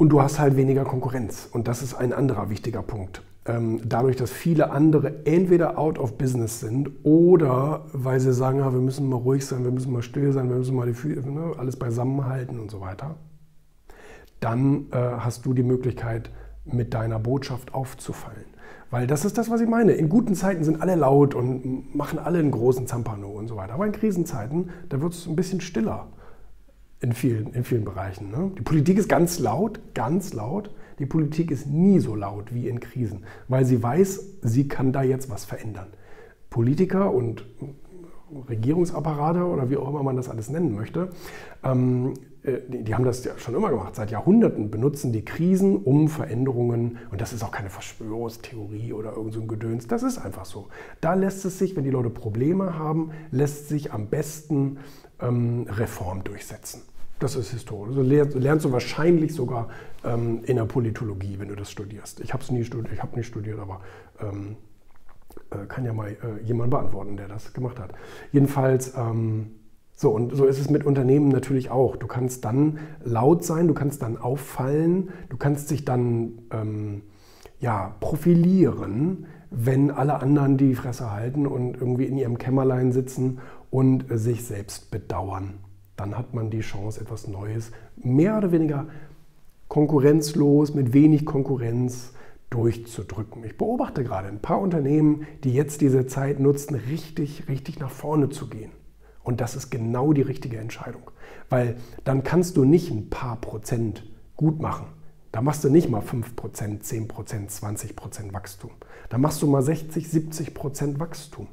Und du hast halt weniger Konkurrenz. Und das ist ein anderer wichtiger Punkt. Ähm, dadurch, dass viele andere entweder out of business sind oder weil sie sagen, ja, wir müssen mal ruhig sein, wir müssen mal still sein, wir müssen mal die, ne, alles beisammenhalten und so weiter, dann äh, hast du die Möglichkeit, mit deiner Botschaft aufzufallen. Weil das ist das, was ich meine. In guten Zeiten sind alle laut und machen alle einen großen Zampano und so weiter. Aber in Krisenzeiten, da wird es ein bisschen stiller in vielen, in vielen Bereichen. Ne? Die Politik ist ganz laut, ganz laut. Die Politik ist nie so laut wie in Krisen, weil sie weiß, sie kann da jetzt was verändern. Politiker und Regierungsapparate oder wie auch immer man das alles nennen möchte, ähm, äh, die, die, haben das ja schon immer gemacht. Seit Jahrhunderten benutzen die Krisen, um Veränderungen, und das ist auch keine Verschwörungstheorie oder irgend so Gedöns, das ist einfach so. Da lässt es sich, wenn die Leute Probleme haben, lässt sich am besten ähm, Reform durchsetzen. Das ist historisch. Also lernst, du wahrscheinlich sogar ähm, in der Politologie, wenn du das studierst. Ich habe es nie studiert, ich habe nicht studiert, aber ähm, äh, kann ja mal äh, jemand beantworten, der das gemacht hat. Jedenfalls, ähm, so und so ist es mit Unternehmen natürlich auch. Du kannst dann laut sein, du kannst dann auffallen, du kannst dich dann ähm, ja, profilieren, wenn alle anderen die Fresse halten und irgendwie in ihrem Kämmerlein sitzen und sich selbst bedauern. Dann hat man die Chance, etwas Neues, mehr oder weniger konkurrenzlos, mit wenig Konkurrenz durchzudrücken. Ich beobachte gerade ein paar Unternehmen, die jetzt diese Zeit nutzen, richtig, richtig nach vorne zu gehen. Und das ist genau die richtige Entscheidung. Weil dann kannst du nicht ein paar Prozent gut machen. Da machst du nicht mal 5%, 10%, 20% Wachstum. Da machst du mal 60, 70% Wachstum.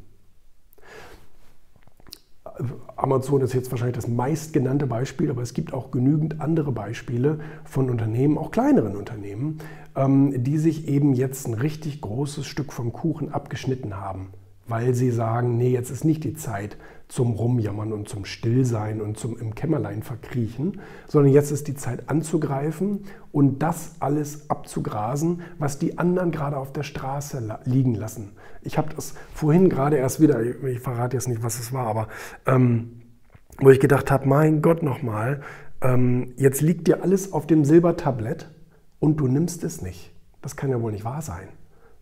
Amazon ist jetzt wahrscheinlich das meistgenannte Beispiel, aber es gibt auch genügend andere Beispiele von Unternehmen, auch kleineren Unternehmen, ähm, die sich eben jetzt ein richtig großes Stück vom Kuchen abgeschnitten haben, weil sie sagen, nee, jetzt ist nicht die Zeit zum Rumjammern und zum Stillsein und zum im Kämmerlein verkriechen, sondern jetzt ist die Zeit anzugreifen und das alles abzugrasen, was die anderen gerade auf der Straße liegen lassen. Ich habe das vorhin gerade erst wieder, ich verrate jetzt nicht, was es war, aber ähm, wo ich gedacht habe, mein Gott nochmal, ähm, jetzt liegt dir alles auf dem Silbertablett und du nimmst es nicht. Das kann ja wohl nicht wahr sein.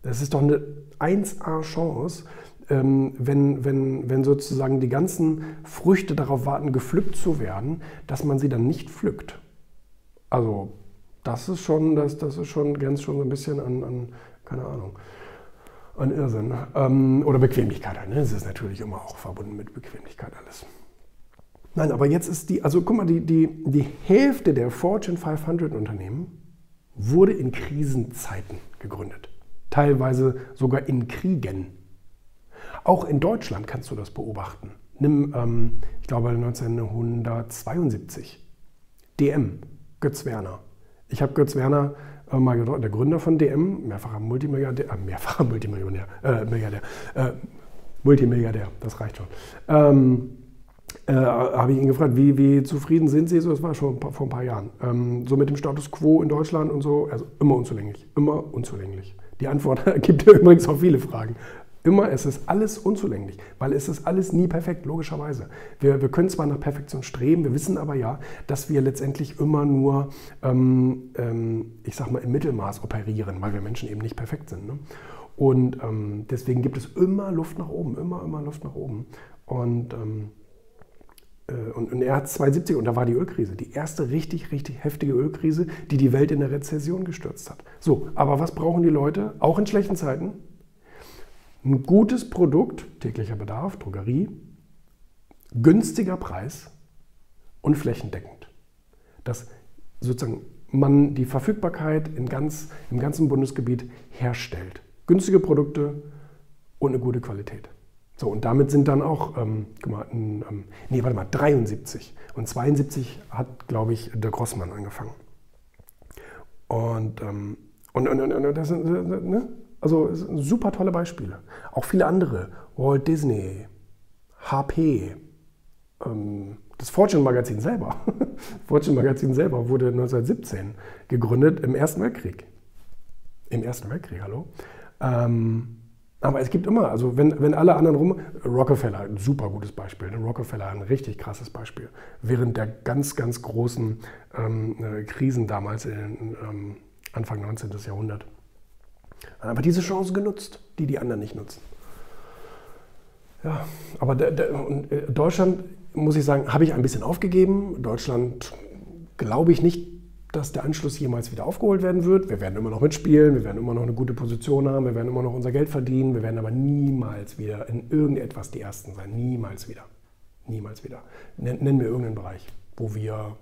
Das ist doch eine 1A-Chance, ähm, wenn, wenn, wenn sozusagen die ganzen Früchte darauf warten, gepflückt zu werden, dass man sie dann nicht pflückt. Also das ist schon, das, das ist schon, grenzt schon so ein bisschen an, an keine Ahnung, an Irrsinn. Ähm, oder Bequemlichkeit. Ne? Das ist natürlich immer auch verbunden mit Bequemlichkeit alles. Nein, aber jetzt ist die, also guck mal, die, die, die Hälfte der Fortune 500 Unternehmen wurde in Krisenzeiten gegründet. Teilweise sogar in Kriegen. Auch in Deutschland kannst du das beobachten. Nimm, ähm, ich glaube, 1972. DM, Götz Werner. Ich habe Götz Werner äh, mal getroffen, der Gründer von DM, mehrfacher Multimilliardär, äh, mehrfacher Multimillionär, äh, Milliardär, äh, Multimilliardär, das reicht schon. Ähm, äh, habe ich ihn gefragt, wie, wie, zufrieden sind Sie? So, das war schon vor ein paar Jahren. Ähm, so mit dem Status quo in Deutschland und so, also immer unzulänglich, immer unzulänglich. Die Antwort gibt übrigens auch viele Fragen. Immer, es ist alles unzulänglich, weil es ist alles nie perfekt, logischerweise. Wir, wir können zwar nach Perfektion streben, wir wissen aber ja, dass wir letztendlich immer nur, ähm, ähm, ich sag mal, im Mittelmaß operieren, weil wir Menschen eben nicht perfekt sind. Ne? Und ähm, deswegen gibt es immer Luft nach oben, immer, immer Luft nach oben. Und, ähm, äh, und, und er hat 72 und da war die Ölkrise, die erste richtig, richtig heftige Ölkrise, die die Welt in der Rezession gestürzt hat. So, aber was brauchen die Leute, auch in schlechten Zeiten? Ein gutes Produkt, täglicher Bedarf, Drogerie, günstiger Preis und flächendeckend. Dass sozusagen man die Verfügbarkeit in ganz, im ganzen Bundesgebiet herstellt. Günstige Produkte und eine gute Qualität. So, und damit sind dann auch, ähm, guck mal, ein, ähm, nee, warte mal, 73. Und 72 hat, glaube ich, der Grossmann angefangen. Und, ähm, und, und, und, und das ne? Also super tolle Beispiele. Auch viele andere. Walt Disney, HP, ähm, das Fortune Magazin selber. Fortune Magazin selber wurde 1917 gegründet im Ersten Weltkrieg. Im Ersten Weltkrieg, hallo. Ähm, Aber es gibt immer, also wenn, wenn alle anderen rum, Rockefeller, ein super gutes Beispiel, ne? Rockefeller ein richtig krasses Beispiel. Während der ganz, ganz großen ähm, äh, Krisen damals, in, ähm, Anfang 19. Jahrhundert, hat einfach diese Chance genutzt, die die anderen nicht nutzen. Ja, aber der, der, äh, Deutschland, muss ich sagen, habe ich ein bisschen aufgegeben. Deutschland glaube ich nicht, dass der Anschluss jemals wieder aufgeholt werden wird. Wir werden immer noch mitspielen, wir werden immer noch eine gute Position haben, wir werden immer noch unser Geld verdienen, wir werden aber niemals wieder in irgendetwas die Ersten sein. Niemals wieder. Niemals wieder. Nennen wir irgendeinen Bereich, wo wir,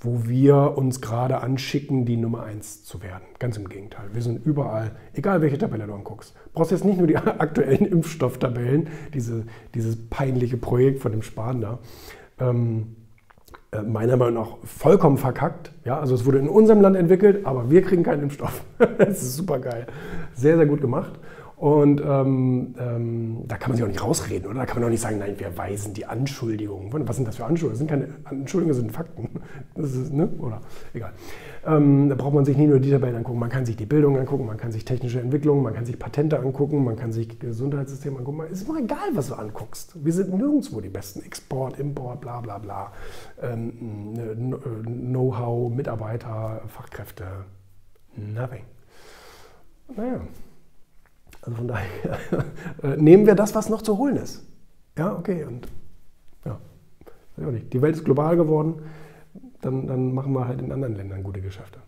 wo wir uns gerade anschicken, die Nummer eins zu werden. Ganz im Gegenteil. Wir sind überall, egal welche Tabelle du anguckst. Du brauchst jetzt nicht nur die aktuellen Impfstofftabellen, diese, dieses peinliche Projekt von dem Spahn da. Ähm, äh, meiner Meinung nach vollkommen verkackt. Ja, also es wurde in unserem Land entwickelt, aber wir kriegen keinen Impfstoff. das ist super geil. Sehr, sehr gut gemacht. Und ähm, ähm, da kann man sich auch nicht rausreden, oder? Da kann man auch nicht sagen, nein, wir weisen die Anschuldigungen. Was sind das für Anschuldigungen? Das sind keine Anschuldigungen, das sind Fakten. Das ist, ne? Oder egal. Ähm, da braucht man sich nicht nur die Tabellen angucken, man kann sich die Bildung angucken, man kann sich technische Entwicklungen, man kann sich Patente angucken, man kann sich Gesundheitssysteme angucken. Es ist mal egal, was du anguckst. Wir sind nirgendwo die Besten. Export, Import, bla bla bla. Ähm, ne, Know-how, Mitarbeiter, Fachkräfte. Nothing. Naja. Also von daher äh, nehmen wir das, was noch zu holen ist. Ja, okay. Und ja, die Welt ist global geworden, dann, dann machen wir halt in anderen Ländern gute Geschäfte.